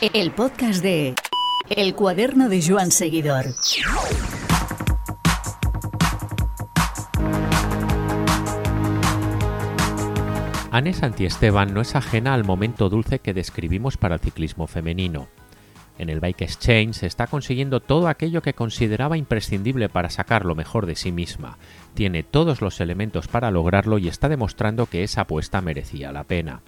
El podcast de El cuaderno de Joan Seguidor. Anne Santiesteban no es ajena al momento dulce que describimos para el ciclismo femenino. En el Bike Exchange se está consiguiendo todo aquello que consideraba imprescindible para sacar lo mejor de sí misma. Tiene todos los elementos para lograrlo y está demostrando que esa apuesta merecía la pena.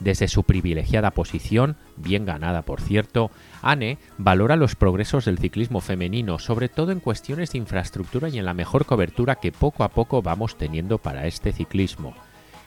Desde su privilegiada posición, bien ganada por cierto, Anne valora los progresos del ciclismo femenino, sobre todo en cuestiones de infraestructura y en la mejor cobertura que poco a poco vamos teniendo para este ciclismo.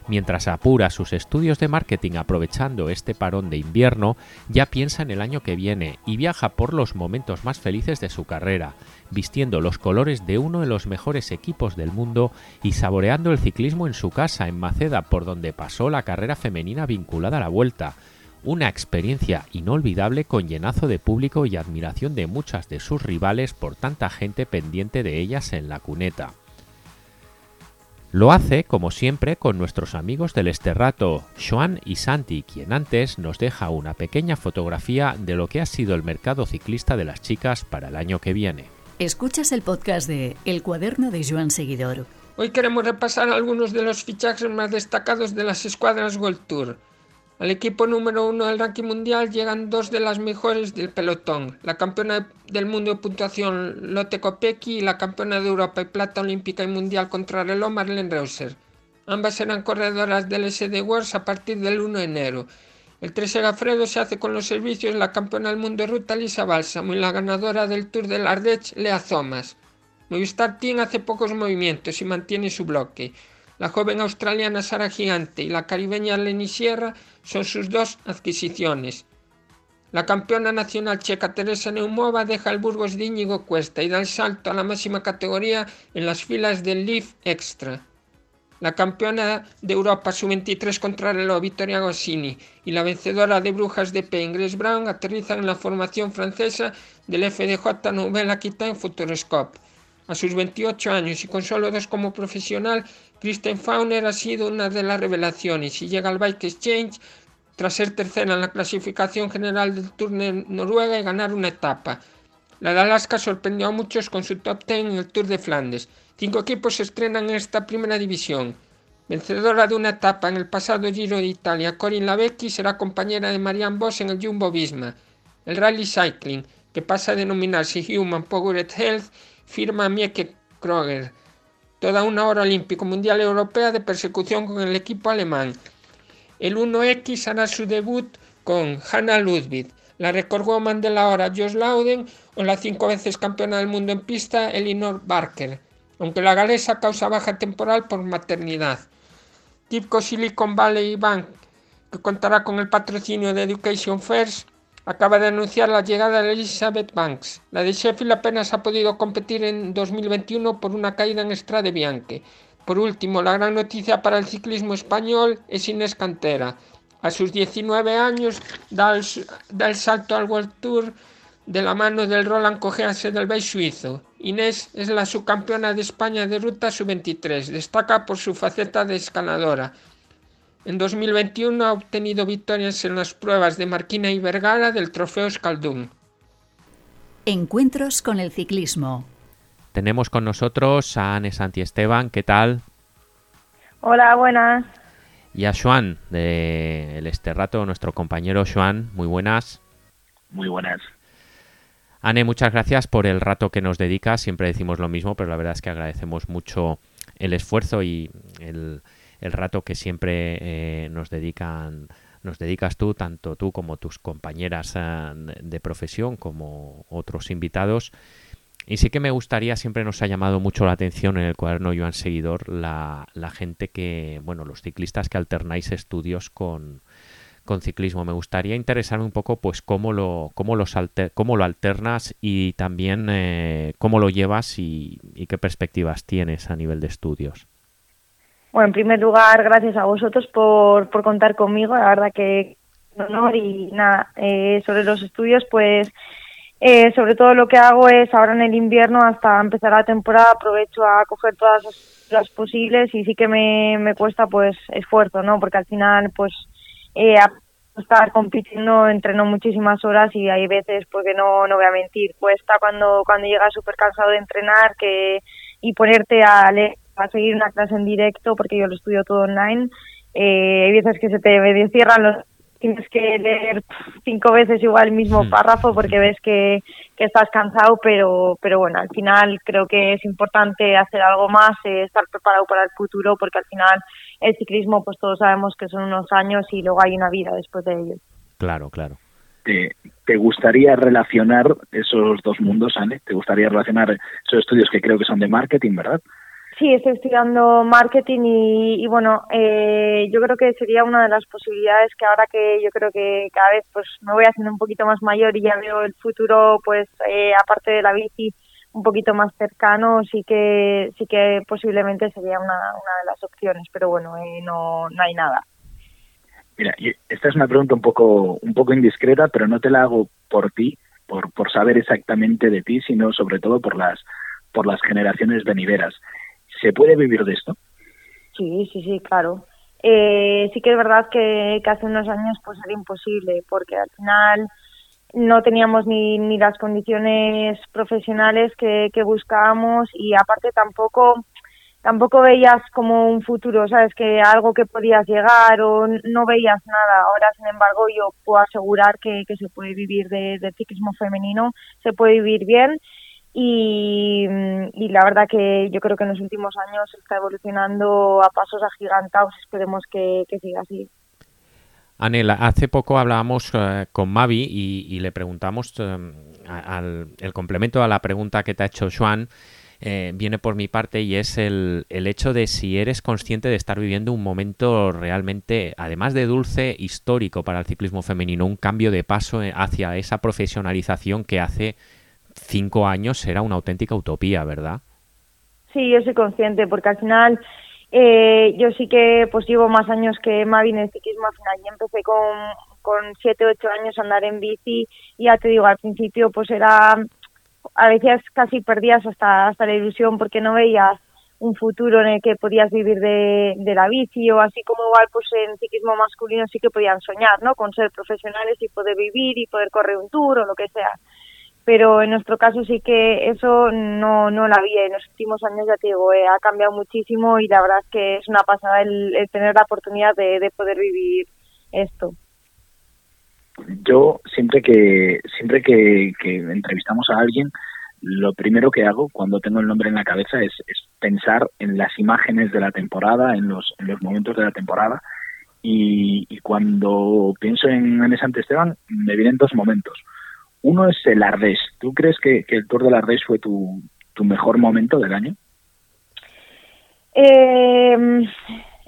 Mientras apura sus estudios de marketing aprovechando este parón de invierno, ya piensa en el año que viene y viaja por los momentos más felices de su carrera, vistiendo los colores de uno de los mejores equipos del mundo y saboreando el ciclismo en su casa en Maceda, por donde pasó la carrera femenina vinculada a la vuelta. Una experiencia inolvidable con llenazo de público y admiración de muchas de sus rivales por tanta gente pendiente de ellas en la cuneta. Lo hace, como siempre, con nuestros amigos del Esterrato, Joan y Santi, quien antes nos deja una pequeña fotografía de lo que ha sido el mercado ciclista de las chicas para el año que viene. Escuchas el podcast de El cuaderno de Joan Seguidor. Hoy queremos repasar algunos de los fichajes más destacados de las escuadras World Tour. Al equipo número uno del ranking mundial llegan dos de las mejores del pelotón, la campeona del mundo de puntuación Lotte Kopecky y la campeona de Europa y plata olímpica y mundial contrarreloj Marlene Reuser. Ambas serán corredoras del SD Wars a partir del 1 de enero. El 13 Gafredo se hace con los servicios la campeona del mundo de ruta Lisa Balsamo y la ganadora del Tour del Ardèche Lea Thomas. Movistar Team hace pocos movimientos y mantiene su bloque. La joven australiana Sara Gigante y la caribeña Lenny Sierra son sus dos adquisiciones. La campeona nacional checa Teresa Neumova deja el Burgos de Íñigo Cuesta y da el salto a la máxima categoría en las filas del Leaf Extra. La campeona de Europa sub-23 contra el Vittoria Gossini y la vencedora de Brujas de P. Ingres Brown aterrizan en la formación francesa del FDJ Nouvelle Aquitaine Futuroscope. A sus 28 años y con solo dos como profesional, Kristen Fauner ha sido una de las revelaciones y llega al Bike Exchange tras ser tercera en la clasificación general del Tour de Noruega y ganar una etapa. La de Alaska sorprendió a muchos con su top 10 en el Tour de Flandes. Cinco equipos se estrenan en esta primera división. Vencedora de una etapa en el pasado Giro de Italia, Corinne Lavecchi será compañera de Marianne Voss en el Jumbo Visma. El Rally Cycling, que pasa a denominarse Human Powered Health, firma Mieke Kroger toda una hora olímpico mundial europea de persecución con el equipo alemán. El 1X hará su debut con Hannah Ludwig, la recordwoman de la hora Josh Lauden o la cinco veces campeona del mundo en pista Elinor Barker, aunque la galesa causa baja temporal por maternidad. Tipco Silicon Valley Bank, que contará con el patrocinio de Education First, acaba de anunciar la llegada de Elizabeth Banks. La de Sheffield apenas ha podido competir en 2021 por una caída en Strade Bianche. Por último, la gran noticia para el ciclismo español es Inés Cantera. A sus 19 años da el, salto al World Tour de la mano del Roland Cogease del Bay suizo. Inés es la subcampeona de España de ruta sub-23. Destaca por su faceta de escaladora. En 2021 ha obtenido victorias en las pruebas de Marquina y Vergara del Trofeo Escaldún. Encuentros con el ciclismo. Tenemos con nosotros a Anne Esteban. ¿qué tal? Hola, buenas. Y a Joan, de El Esterrato, nuestro compañero Joan, muy buenas. Muy buenas. Anne, muchas gracias por el rato que nos dedicas. Siempre decimos lo mismo, pero la verdad es que agradecemos mucho el esfuerzo y el, el rato que siempre eh, nos dedican nos dedicas tú, tanto tú como tus compañeras eh, de profesión, como otros invitados. Y sí que me gustaría, siempre nos ha llamado mucho la atención en el cuaderno Joan Seguidor, la, la gente que, bueno, los ciclistas que alternáis estudios con, con ciclismo. Me gustaría interesarme un poco, pues, cómo lo, cómo los cómo lo alternas y también eh, cómo lo llevas y qué perspectivas tienes a nivel de estudios. Bueno, en primer lugar, gracias a vosotros por, por contar conmigo. La verdad que honor y nada, eh, sobre los estudios, pues eh, sobre todo lo que hago es ahora en el invierno hasta empezar la temporada aprovecho a coger todas las, posibles y sí que me, me cuesta pues esfuerzo, ¿no? Porque al final pues eh, estar compitiendo, entreno muchísimas horas y hay veces, porque no, no voy a mentir, cuesta cuando, cuando llegas súper cansado de entrenar que, y ponerte a, a seguir una clase en directo, porque yo lo estudio todo online. Eh, hay veces que se te cierran los tienes que leer cinco veces igual el mismo hmm. párrafo porque ves que, que, estás cansado, pero, pero bueno, al final creo que es importante hacer algo más, eh, estar preparado para el futuro, porque al final el ciclismo, pues todos sabemos que son unos años y luego hay una vida después de ello. Claro, claro. ¿Te, ¿Te, gustaría relacionar esos dos mundos, Anne? ¿Te gustaría relacionar esos estudios que creo que son de marketing, verdad? Sí, estoy estudiando marketing y, bueno, eh, yo creo que sería una de las posibilidades que ahora que yo creo que cada vez pues me voy haciendo un poquito más mayor y ya veo el futuro, pues eh, aparte de la bici, un poquito más cercano, sí que sí que posiblemente sería una, una de las opciones, pero bueno, eh, no, no hay nada. Mira, esta es una pregunta un poco un poco indiscreta, pero no te la hago por ti, por por saber exactamente de ti, sino sobre todo por las por las generaciones venideras. ¿Se puede vivir de esto? Sí, sí, sí, claro. Eh, sí que es verdad que, hace unos años pues era imposible, porque al final no teníamos ni, ni las condiciones profesionales que, buscábamos y aparte tampoco tampoco veías como un futuro, sabes que algo que podías llegar o no veías nada. Ahora, sin embargo, yo puedo asegurar que, que se puede vivir de, del ciclismo femenino, se puede vivir bien y, la verdad que yo creo que en los últimos años está evolucionando a pasos agigantados, esperemos que, siga así. Anel, hace poco hablábamos eh, con Mavi y, le preguntamos eh, al, el complemento a la pregunta que te ha hecho Juan. Eh, viene por mi parte y es el, el, hecho de si eres consciente de estar viviendo un momento realmente, además de dulce, histórico para el ciclismo femenino, un cambio de paso hacia esa profesionalización que hace cinco años era una auténtica utopía, ¿verdad? Sí, yo soy consciente, porque al final eh, yo sí que pues llevo más años que Mavi en el ciclismo, al final yo empecé con, con siete, ocho años a andar en bici y ya te digo, al principio pues era, a veces casi perdías hasta, hasta la ilusión porque no veías un futuro en el que podías vivir de, de la bici o así como igual pues en ciclismo masculino sí que podían soñar, ¿no? Con ser profesionales y poder vivir y poder correr un tour o lo que sea pero en nuestro caso sí que eso no, no lo había. En los últimos años, ya te digo, eh, ha cambiado muchísimo y la verdad es que es una pasada el, tener la oportunidad de, poder vivir esto. Yo siempre que siempre que, entrevistamos a alguien, lo primero que hago cuando tengo el nombre en la cabeza es, pensar en las imágenes de la temporada, en los, en los momentos de la temporada. Y, cuando pienso en Anes Esteban, me vienen dos momentos. Uno es el Ardèche. ¿Tú crees que, el Tour del Ardèche fue tu, tu mejor momento del año? Eh,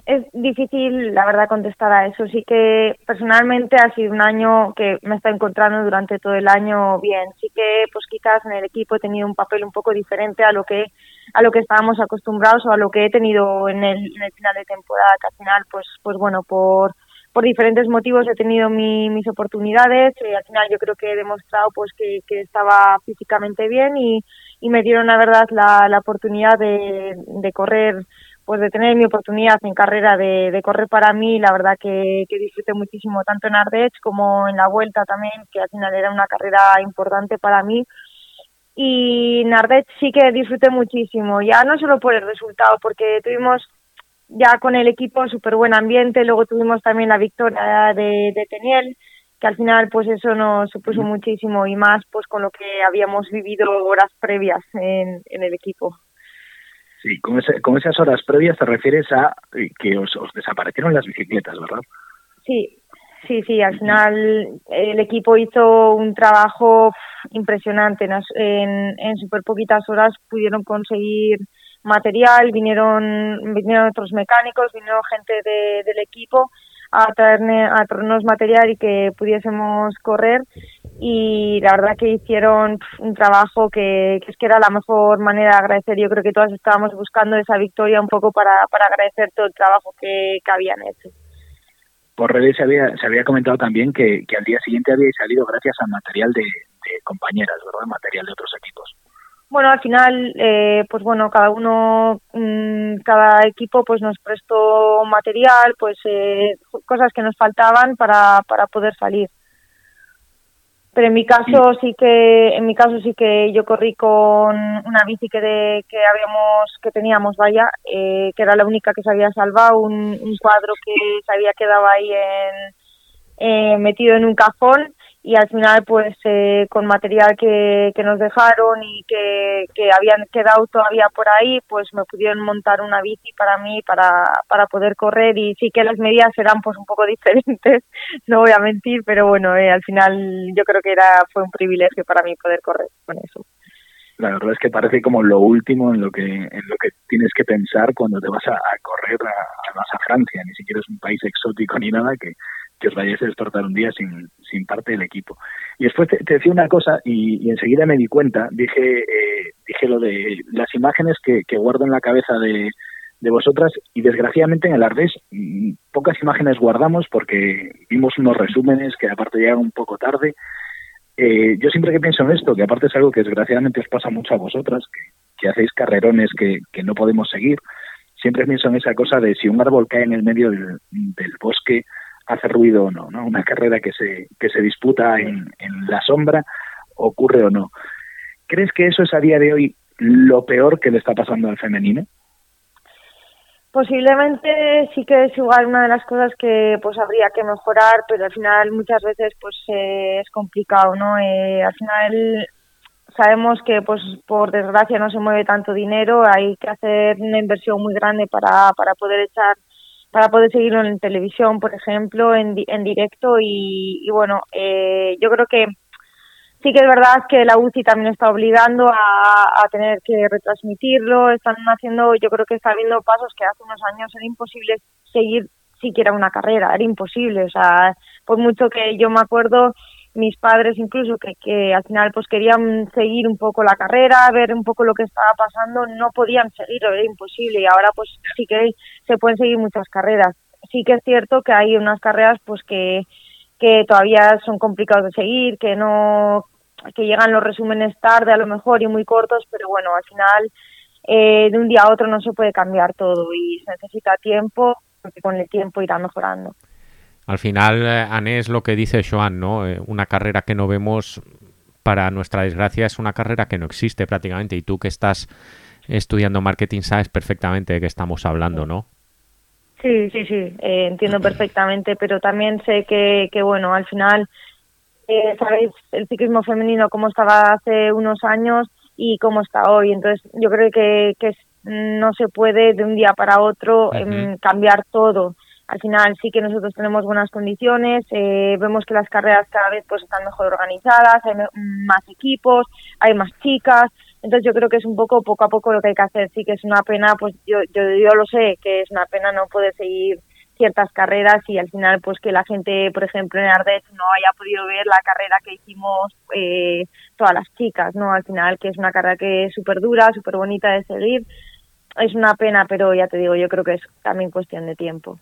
es difícil, la verdad, contestar a eso. Sí que personalmente ha sido un año que me está encontrando durante todo el año bien. Sí que, pues quizás en el equipo he tenido un papel un poco diferente a lo que a lo que estábamos acostumbrados o a lo que he tenido en el, en el final de temporada, que al final, pues, pues bueno, por por diferentes motivos he tenido mis oportunidades y al final yo creo que he demostrado pues que, estaba físicamente bien y, me dieron la verdad la, oportunidad de, correr pues de tener mi oportunidad en carrera de, correr para mí. La verdad que, disfruté muchísimo tanto en Ardèche como en la vuelta también que al final era una carrera importante para mí. Y en sí que disfruté muchísimo ya no solo por el resultado porque tuvimos ya con el equipo súper buen ambiente, luego tuvimos también la victoria de, de Teniel, que al final pues eso nos supuso muchísimo y más pues con lo que habíamos vivido horas previas en, en el equipo. Sí, con, con esas horas previas te refieres a eh, que os, os desaparecieron las bicicletas, ¿verdad? Sí, sí, sí, al final el equipo hizo un trabajo impresionante, en, en súper poquitas horas pudieron conseguir material, vinieron, vinieron otros mecánicos, vinieron gente de, del equipo a, traerme, a traernos material y que pudiésemos correr y la verdad que hicieron un trabajo que, es que era la mejor manera de agradecer. Yo creo que todas estábamos buscando esa victoria un poco para, para agradecer todo el trabajo que, habían hecho. Por redes se había, se había comentado también que, que al día siguiente había salido gracias al material de, de compañeras, ¿verdad? Material de otros equipos. Bueno, al final, eh, pues bueno, cada uno, mm, cada equipo, pues nos prestó material, pues eh, cosas que nos faltaban para, para poder salir. Pero en mi caso sí que, en mi caso sí que yo corrí con una bici que, de, que habíamos, que teníamos, vaya, eh, que era la única que se había salvado, un, un cuadro que se había quedado ahí en, eh, metido en un cajón y al final pues eh, con material que, que nos dejaron y que, que habían quedado todavía por ahí pues me pudieron montar una bici para mí para, para poder correr. Y sí que las medidas eran pues un poco diferentes no voy a mentir pero bueno eh, al final yo creo que era fue un privilegio para mí poder correr con eso. La verdad es que parece como lo último en lo que en lo que tienes que pensar cuando te vas a, correr a, a Francia. Ni siquiera es un país exótico ni nada que que os vayáis a despertar un día sin, sin parte del equipo. Y después te, decía una cosa y, enseguida me di cuenta, dije, eh, dije lo de las imágenes que, guardo en la cabeza de, de vosotras y desgraciadamente en el Ardés mm, pocas imágenes guardamos porque vimos unos resúmenes que aparte llegan un poco tarde. Eh, yo siempre que pienso en esto, que aparte es algo que desgraciadamente os pasa mucho a vosotras, que, que hacéis carrerones que, que, no podemos seguir, siempre pienso en esa cosa de si un árbol cae en el medio del bosque, hace ruido o no, ¿no? Una carrera que se, que se disputa en, en la sombra, ocurre o no. ¿Crees que eso es a día de hoy lo peor que le está pasando al femenino? Posiblemente sí que es igual una de las cosas que pues habría que mejorar, pero al final muchas veces pues eh, es complicado, ¿no? Eh, al final sabemos que pues por desgracia no se mueve tanto dinero, hay que hacer una inversión muy grande para, para poder echar para poder seguirlo en televisión, por ejemplo, en, en directo y, y bueno, eh, yo creo que sí que es verdad que la UCI también está obligando a, a, tener que retransmitirlo, están haciendo, yo creo que está habiendo pasos que hace unos años era imposible seguir siquiera una carrera, era imposible, o sea, por mucho que yo me acuerdo mis padres incluso que, que al final pues querían seguir un poco la carrera, ver un poco lo que estaba pasando, no podían seguirlo, era imposible y ahora pues sí que se pueden seguir muchas carreras. Sí que es cierto que hay unas carreras pues que, que todavía son complicados de seguir, que no que llegan los resúmenes tarde a lo mejor y muy cortos, pero bueno, al final eh, de un día a otro no se puede cambiar todo y se necesita tiempo, porque con el tiempo irá mejorando. Al final, eh, Anne, es lo que dice Joan, ¿no? Eh, una carrera que no vemos, para nuestra desgracia, es una carrera que no existe prácticamente. Y tú que estás estudiando marketing sabes perfectamente de qué estamos hablando, ¿no? Sí, sí, sí, eh, entiendo perfectamente, pero también sé que, que bueno, al final, eh, sabéis el ciclismo femenino cómo estaba hace unos años y cómo está hoy. Entonces, yo creo que, que no se puede de un día para otro uh -huh. cambiar todo al final sí que nosotros tenemos buenas condiciones, eh, vemos que las carreras cada vez pues están mejor organizadas, hay más equipos, hay más chicas, entonces yo creo que es un poco poco a poco lo que hay que hacer, sí que es una pena, pues yo, yo, yo lo sé, que es una pena no poder seguir ciertas carreras y al final pues que la gente, por ejemplo, en Ardech no haya podido ver la carrera que hicimos eh, todas las chicas, ¿no? Al final que es una carrera que es súper dura, súper bonita de seguir, es una pena, pero ya te digo, yo creo que es también cuestión de tiempo.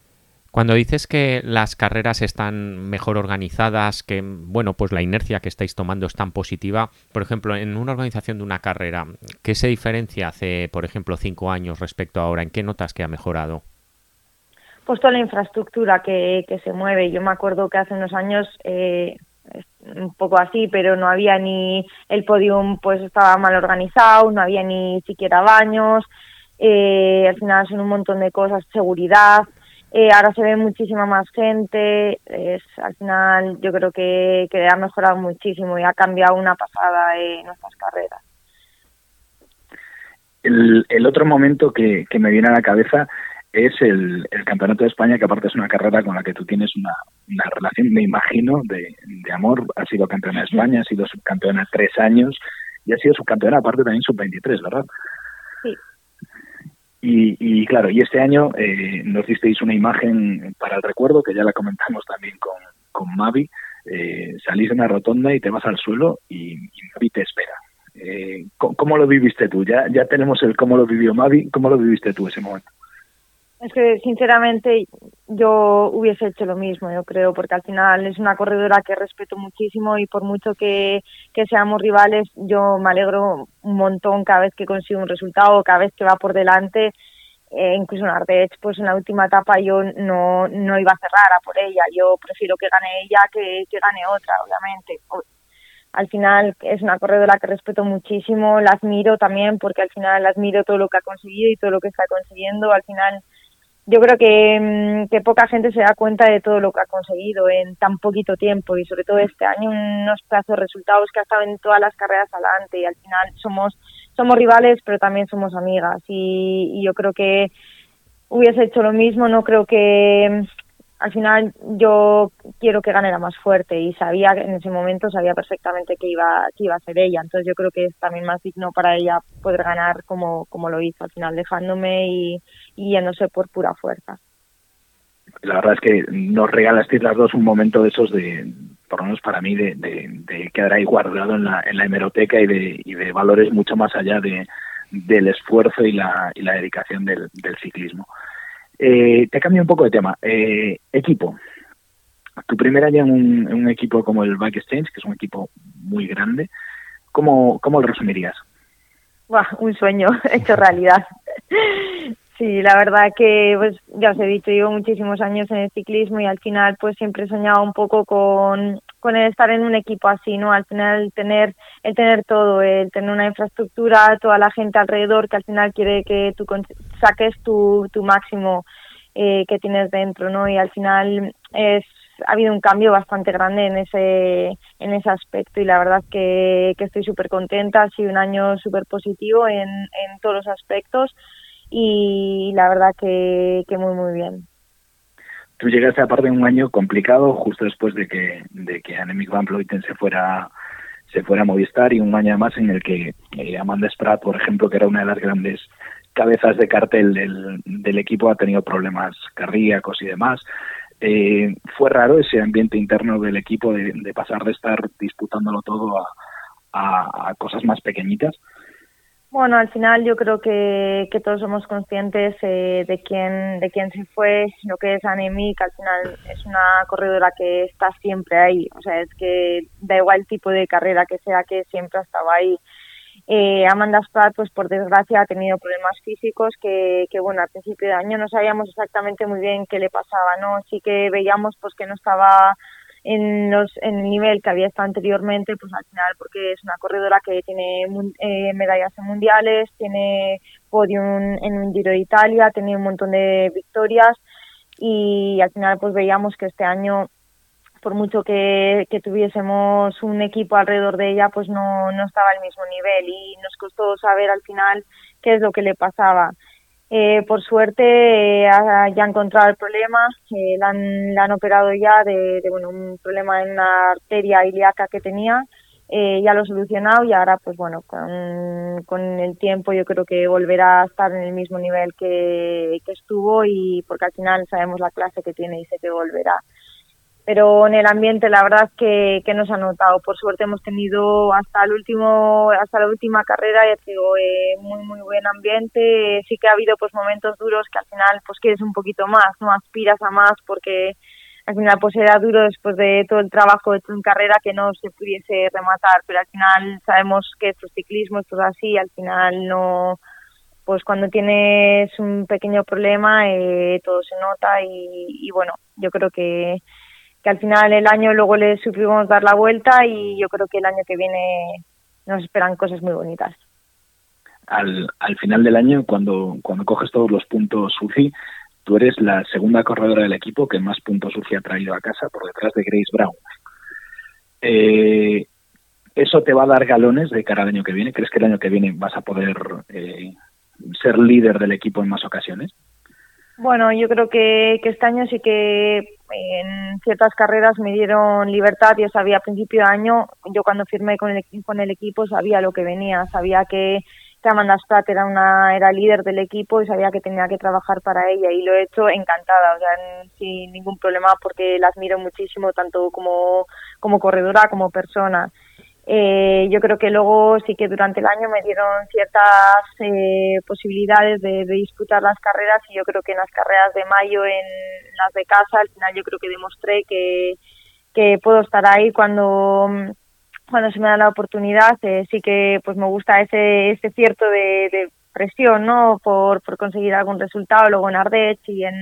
Cuando dices que las carreras están mejor organizadas, que bueno, pues la inercia que estáis tomando es tan positiva, por ejemplo, en una organización de una carrera, ¿qué se diferencia hace, por ejemplo, cinco años respecto a ahora? ¿En qué notas que ha mejorado? Pues toda la infraestructura que, que se mueve. Yo me acuerdo que hace unos años eh, un poco así, pero no había ni el podium, pues estaba mal organizado, no había ni siquiera baños. Eh, al final son un montón de cosas, seguridad. Eh, ahora se ve muchísima más gente, es, al final yo creo que, ha mejorado muchísimo y ha cambiado una pasada en nuestras carreras. El, el otro momento que, que, me viene a la cabeza es el, Campeonato de España, que aparte es una carrera con la que tú tienes una, relación, me imagino, de, de amor. Ha sido campeona de España, ha sido subcampeona tres años y ha sido subcampeona aparte también sub-23, ¿verdad? Y, y, claro, y este año eh, nos disteis una imagen para el recuerdo, que ya la comentamos también con, con Mavi. Eh, salís de una rotonda y te vas al suelo y, y Mavi te espera. Eh, ¿cómo, ¿cómo, lo viviste tú? Ya, ya tenemos el cómo lo vivió Mavi. ¿Cómo lo viviste tú ese momento? Es que sinceramente yo hubiese hecho lo mismo, yo creo, porque al final es una corredora que respeto muchísimo y por mucho que, que seamos rivales, yo me alegro un montón cada vez que consigo un resultado, cada vez que va por delante. Eh, incluso en Ardech, pues en la última etapa yo no, no iba a cerrar a por ella, yo prefiero que gane ella que, que gane otra, obviamente al final es una corredora que respeto muchísimo, la admiro también porque al final admiro todo lo que ha conseguido y todo lo que está consiguiendo. Al final yo creo que, mm, que poca gente se da cuenta de todo lo que ha conseguido en tan poquito tiempo y sobre todo este año unos plazos resultados que ha estado en todas las carreras adelante y al final somos somos rivales pero también somos amigas. Y, y yo creo que hubiese hecho lo mismo no creo que al final yo quiero que gane la más fuerte y sabía en ese momento sabía perfectamente que iba que iba a ser ella entonces yo creo que es también más digno para ella poder ganar como como lo hizo al final dejándome y, yéndose por pura fuerza la verdad es que nos regalasteis las dos un momento de esos de por lo menos para mí de, de, quedar ahí guardado en la, en la hemeroteca y de, y de valores mucho más allá de, del esfuerzo y la, y la dedicación del, del ciclismo. Eh, te cambio un poco de tema. Eh, equipo. Tu primer año en un, equipo como el Bike Exchange, que es un equipo muy grande, ¿cómo, cómo lo resumirías? un sueño hecho realidad. Sí, la verdad que, pues ya os he dicho, llevo muchísimos años en el ciclismo y al final pues siempre he soñado un poco con, con el estar en un equipo así, ¿no? Al final el tener, el tener todo, el tener una infraestructura, toda la gente alrededor que al final quiere que tú saques tu, tu máximo eh, que tienes dentro, ¿no? Y al final es ha habido un cambio bastante grande en ese en ese aspecto y la verdad que, que estoy súper contenta, ha sido un año súper positivo en, en todos los aspectos y la verdad que, muy, muy bien. Tú llegaste aparte de un año complicado justo después de que, de que Annemiek van Vleuten se fuera se fuera a Movistar y un año más en el que eh, Amanda Spratt, por ejemplo, que era una de las grandes cabezas de cartel del, del equipo, ha tenido problemas cardíacos y demás. Eh, fue raro ese ambiente interno del equipo de, de pasar de estar disputándolo todo a cosas más pequeñitas. Bueno, al final yo creo que, que todos somos conscientes eh, de quién de quién se fue, lo que es Anemic, al final es una corredora que está siempre ahí, o sea, es que da igual el tipo de carrera que sea, que siempre ha estado ahí. Eh, Amanda Spratt, pues por desgracia, ha tenido problemas físicos que, que, bueno, al principio de año no sabíamos exactamente muy bien qué le pasaba, ¿no? Sí que veíamos pues que no estaba en, los, en el nivel que había estado anteriormente, pues al final porque es una corredora que tiene eh, medallas en mundiales, tiene podium en un Giro de Italia, tiene un montón de victorias y al final pues veíamos que este año por mucho que, que, tuviésemos un equipo alrededor de ella, pues no, no estaba al mismo nivel y nos costó saber al final qué es lo que le pasaba. Eh, por suerte eh, ya ha encontrado el problema, eh, la, han, la, han, operado ya de, bueno un problema en una arteria ilíaca que tenía, eh, ya lo ha solucionado y ahora pues bueno con, con, el tiempo yo creo que volverá a estar en el mismo nivel que, que estuvo y porque al final sabemos la clase que tiene y sé que volverá pero en el ambiente la verdad que, que nos ha notado. Por suerte hemos tenido hasta el último, hasta la última carrera, ya digo, eh, muy muy buen ambiente. Sí que ha habido pues momentos duros que al final pues quieres un poquito más, no aspiras a más porque al final pues era duro después de todo el trabajo hecho en carrera que no se pudiese rematar, pero al final sabemos que esto es ciclismo, esto es así, al final no pues cuando tienes un pequeño problema eh, todo se nota y, y bueno, yo creo que que al final el año luego le supimos dar la vuelta y yo creo que el año que viene nos esperan cosas muy bonitas. Al, al final del año, cuando, cuando coges todos los puntos UCI, tú eres la segunda corredora del equipo que más puntos UCI ha traído a casa por detrás de Grace Brown. Eh, ¿Eso te va a dar galones de cara al año que viene? ¿Crees que el año que viene vas a poder eh, ser líder del equipo en más ocasiones? Bueno, yo creo que, que este año sí que en ciertas carreras me dieron libertad, yo sabía a principio de año, yo cuando firmé con el, con el equipo sabía lo que venía, sabía que, que Amanda Spratt era una era líder del equipo y sabía que tenía que trabajar para ella y lo he hecho encantada, o sea, sin ningún problema porque la admiro muchísimo tanto como, como corredora como persona. Eh, yo creo que luego sí que durante el año me dieron ciertas eh, posibilidades de, disputar las carreras y yo creo que en las carreras de mayo, en las de casa, al final yo creo que demostré que, puedo estar ahí cuando cuando se me da la oportunidad. Eh, sí que pues me gusta ese, ese cierto de, presión no por, conseguir algún resultado. Luego en Ardech y en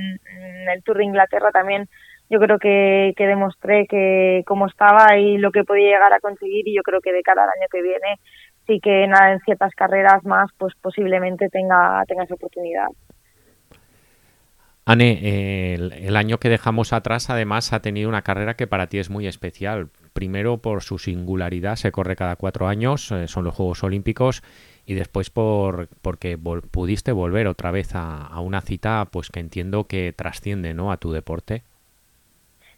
el Tour de Inglaterra también yo creo que, que demostré que cómo estaba y lo que podía llegar a conseguir y yo creo que de cara al año que viene sí que en, en ciertas carreras más pues posiblemente tenga, tenga esa oportunidad. Anne, el, año que dejamos atrás además ha tenido una carrera que para ti es muy especial. Primero por su singularidad, se corre cada cuatro años, eh, son los Juegos Olímpicos, y después por porque pudiste volver otra vez a, a, una cita pues que entiendo que trasciende ¿no? a tu deporte.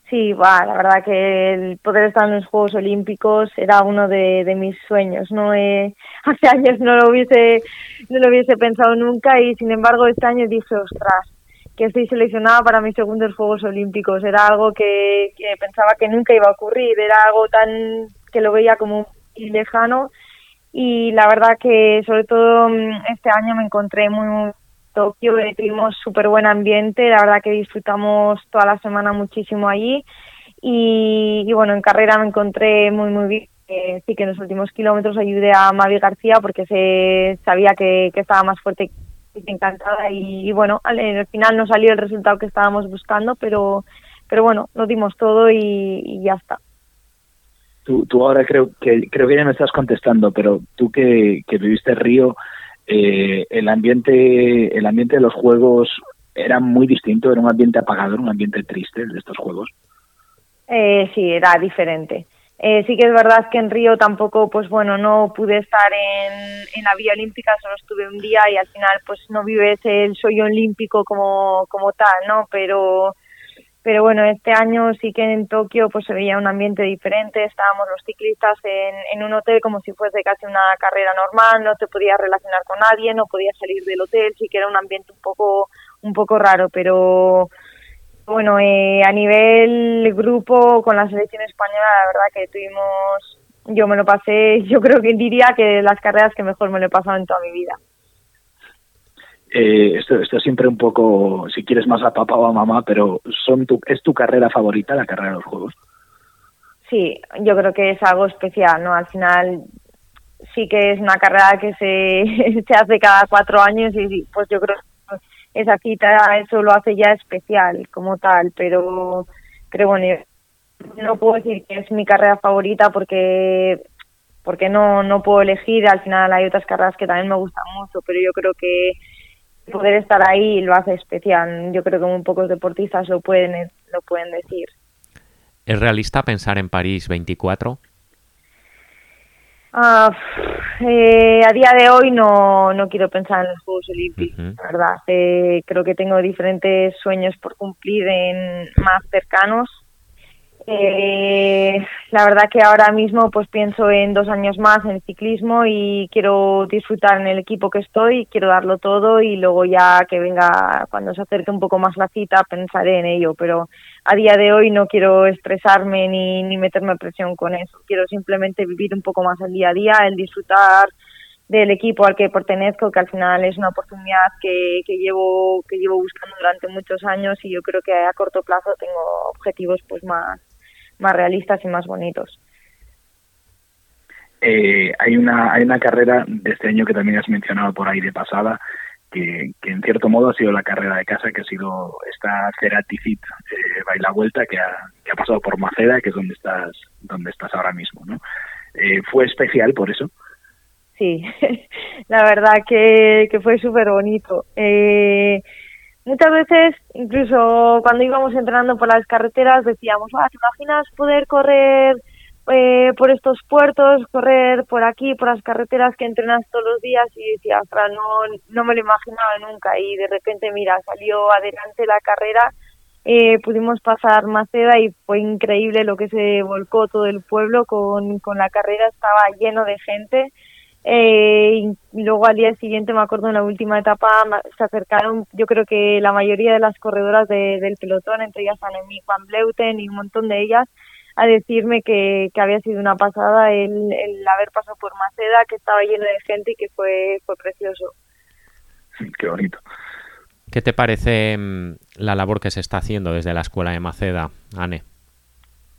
Sí, va, la verdad que el poder estar en los Juegos Olímpicos era uno de, mis sueños. No eh, hace años no lo hubiese no lo hubiese pensado nunca y sin embargo este año dije, ostras, que estoy seleccionada para mis segundos Juegos Olímpicos. Era algo que, que pensaba que nunca iba a ocurrir. Era algo tan que lo veía como lejano y la verdad que sobre todo mm, este año me encontré muy Tokio tuvimos súper buen ambiente, la verdad que disfrutamos toda la semana muchísimo allí y, bueno, en carrera me encontré muy muy bien. sí que en los últimos kilómetros ayudé a Mavi García porque se sabía que, estaba más fuerte y encantada y, bueno, al, al, final no salió el resultado que estábamos buscando, pero pero bueno, lo dimos todo y, ya está. Tú, tú ahora creo que creo que ya me estás contestando, pero tú que, que viviste Río, eh, el ambiente el ambiente de los juegos era muy distinto, era un ambiente apagador, un ambiente triste de estos juegos. Eh, sí, era diferente. Eh, sí que es verdad que en Río tampoco, pues bueno, no pude estar en, en la Vía Olímpica, solo estuve un día y al final pues no vives el sueño olímpico como, como tal, ¿no? Pero pero bueno, este año sí que en Tokio pues se veía un ambiente diferente, estábamos los ciclistas en, en un hotel como si fuese casi una carrera normal, no te podías relacionar con nadie, no podías salir del hotel, sí que era un ambiente un poco, un poco raro, pero bueno, eh, a nivel grupo con la selección española, la verdad que tuvimos, yo me lo pasé, yo creo que diría que las carreras que mejor me lo he pasado en toda mi vida eh, esto, esto siempre un poco, si quieres más a papá o a mamá, pero son tu, ¿es tu carrera favorita la carrera de los juegos? Sí, yo creo que es algo especial, ¿no? Al final sí que es una carrera que se, se hace cada cuatro años y pues yo creo que esa cita eso lo hace ya especial como tal, pero, pero bueno, no puedo decir que es mi carrera favorita porque porque no, no puedo elegir, al final hay otras carreras que también me gustan mucho, pero yo creo que poder estar ahí lo hace especial. Yo creo que muy pocos deportistas lo pueden, lo pueden decir. ¿Es realista pensar en París 24? Ah, eh, a día de hoy no, no quiero pensar en los Juegos Olímpicos, verdad. Eh, creo que tengo diferentes sueños por cumplir en más cercanos eh, la verdad que ahora mismo pues pienso en dos años más en ciclismo y quiero disfrutar en el equipo que estoy, quiero darlo todo y luego ya que venga cuando se acerque un poco más la cita pensaré en ello, pero a día de hoy no quiero estresarme ni, ni meterme presión con eso, quiero simplemente vivir un poco más el día a día, el disfrutar del equipo al que pertenezco, que al final es una oportunidad que, que llevo que llevo buscando durante muchos años y yo creo que a corto plazo tengo objetivos pues más más realistas y más bonitos. Eh, hay una hay una carrera de este año que también has mencionado por ahí de pasada que, que en cierto modo ha sido la carrera de casa que ha sido esta Ceraticit eh, Baila Vuelta que ha, que ha pasado por Maceda que es donde estás donde estás ahora mismo ¿no? Eh, fue especial por eso sí la verdad que, que fue súper bonito eh, muchas veces, incluso cuando íbamos entrenando por las carreteras, decíamos, ah, ¿te imaginas poder correr eh, por estos puertos, correr por aquí, por las carreteras que entrenas todos los días? Y decía, ostras, no, no me lo imaginaba nunca. Y de repente, mira, salió adelante la carrera, eh, pudimos pasar Maceda y fue increíble lo que se volcó todo el pueblo con, con la carrera, estaba lleno de gente eh, y luego al día siguiente, me acuerdo en la última etapa, se acercaron, yo creo que la mayoría de las corredoras del pelotón, entre ellas Anemí, Juan Bleuten y un montón de ellas, a decirme que, que había sido una pasada el, el haber pasado por Maceda, que estaba lleno de gente y que fue, fue precioso. Qué bonito. ¿Qué te parece mm, la labor que se está haciendo desde la escuela de Maceda, Anne?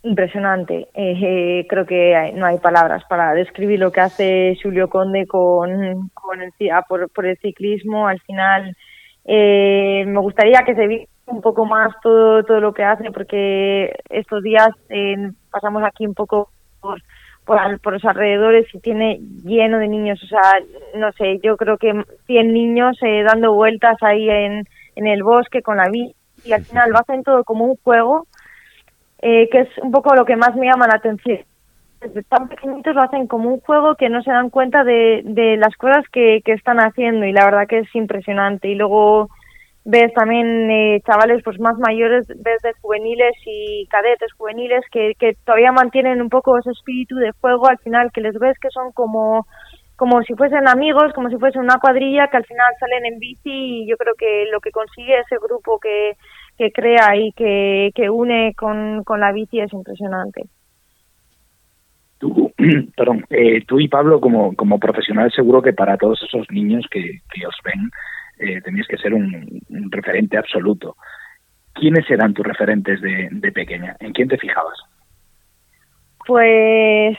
Impresionante. Eh, creo que no hay palabras para describir lo que hace Julio Conde con, con el, por, por el ciclismo. Al final, eh, me gustaría que se viera un poco más todo, todo lo que hace, porque estos días eh, pasamos aquí un poco por, por, los alrededores y tiene lleno de niños. O sea, no sé, yo creo que 100 niños eh, dando vueltas ahí en, en el bosque con la bici y al final lo hacen todo como un juego, eh, que es un poco lo que más me llama la atención. Tan pequeñitos lo hacen como un juego que no se dan cuenta de, las cosas que, están haciendo y la verdad que es impresionante. Y luego ves también eh, chavales pues más mayores, ves de juveniles y cadetes juveniles que, que todavía mantienen un poco ese espíritu de juego al final, que les ves que son como como si fuesen amigos, como si fuesen una cuadrilla que al final salen en bici y yo creo que lo que consigue ese grupo que, que crea y que, que une con, con la bici es impresionante. Tú, perdón, eh, tú y Pablo como, como profesional seguro que para todos esos niños que, que os ven eh, tenías que ser un, referente absoluto. ¿Quiénes eran tus referentes de, de pequeña? ¿En quién te fijabas? Pues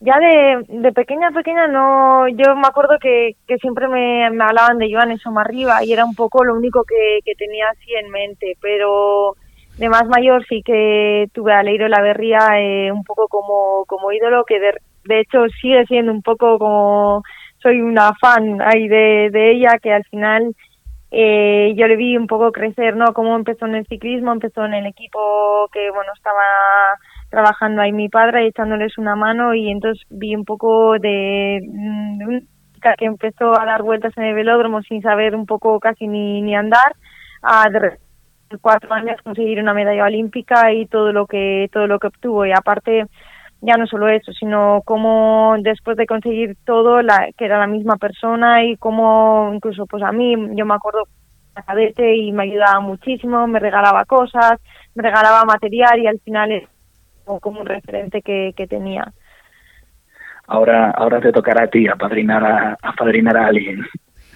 ya de, de pequeña pequeña no yo me acuerdo que, que siempre me, me hablaban de Joan arriba y era un poco lo único que, que tenía así en mente pero de más mayor sí que tuve a Leiro la Berría eh, un poco como, como ídolo que de, de hecho sigue siendo un poco como soy una fan ahí de, de ella que al final eh, yo le vi un poco crecer, ¿no? Cómo empezó en el ciclismo, empezó en el equipo que, bueno, estaba trabajando ahí mi padre y echándoles una mano y entonces vi un poco de, mm, que empezó a dar vueltas en el velódromo sin saber un poco casi ni, ni andar, a de cuatro años conseguir una medalla olímpica y todo lo que todo lo que obtuvo. Y aparte ya no solo eso, sino cómo después de conseguir todo, la, que era la misma persona y cómo incluso pues a mí, yo me acuerdo cadete y me ayudaba muchísimo, me regalaba cosas, me regalaba material y al final es como un referente que, que tenía. Ahora, ahora te tocará a ti apadrinar a, apadrinar a alguien.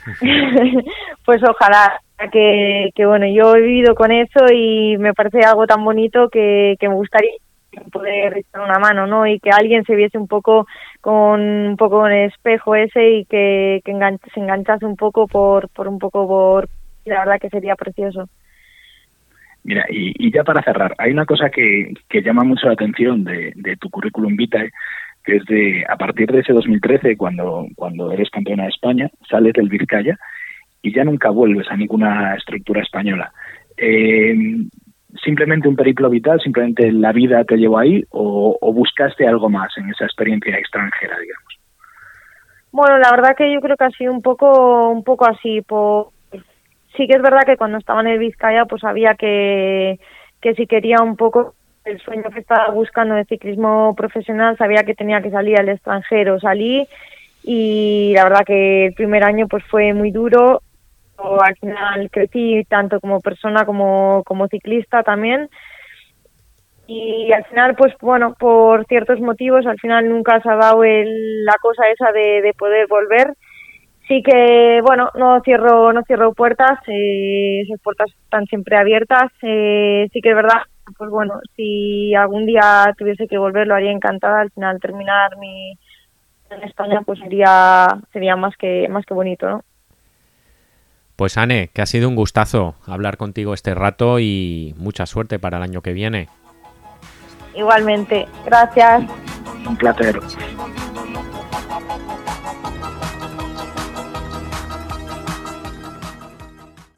pues ojalá que, que bueno, yo he vivido con eso y me parece algo tan bonito que, que me gustaría poder echar una mano, ¿no? Y que alguien se viese un poco con un poco con el espejo ese y que, que se enganchase un poco por, por un poco por la verdad que sería precioso. Mira, y, y ya para cerrar, hay una cosa que, llama mucho la atención de, de tu currículum vitae, que es de a partir de ese 2013, cuando, cuando eres campeona de España, sales del Vizcaya y ya nunca vuelves a ninguna estructura española. Eh, simplemente un periplo vital, simplemente la vida te llevó ahí o, buscaste algo más en esa experiencia extranjera, digamos? Bueno, la verdad que yo creo que ha sido un poco, un poco así. Por... Sí que es verdad que cuando estaba en el Vizcaya, pues sabía que, que si quería un poco el sueño que estaba buscando de ciclismo profesional, sabía que tenía que salir al extranjero. Salí y la verdad que el primer año pues fue muy duro. Al final crecí tanto como persona como, como ciclista también. Y al final pues bueno por ciertos motivos al final nunca se ha dado el, la cosa esa de, de poder volver sí que bueno no cierro no cierro puertas eh, esas puertas están siempre abiertas eh, sí que es verdad pues bueno si algún día tuviese que volver lo haría encantada al final terminar mi en España pues sería sería más que más que bonito no pues Anne, que ha sido un gustazo hablar contigo este rato y mucha suerte para el año que viene. Igualmente, gracias. Un placer.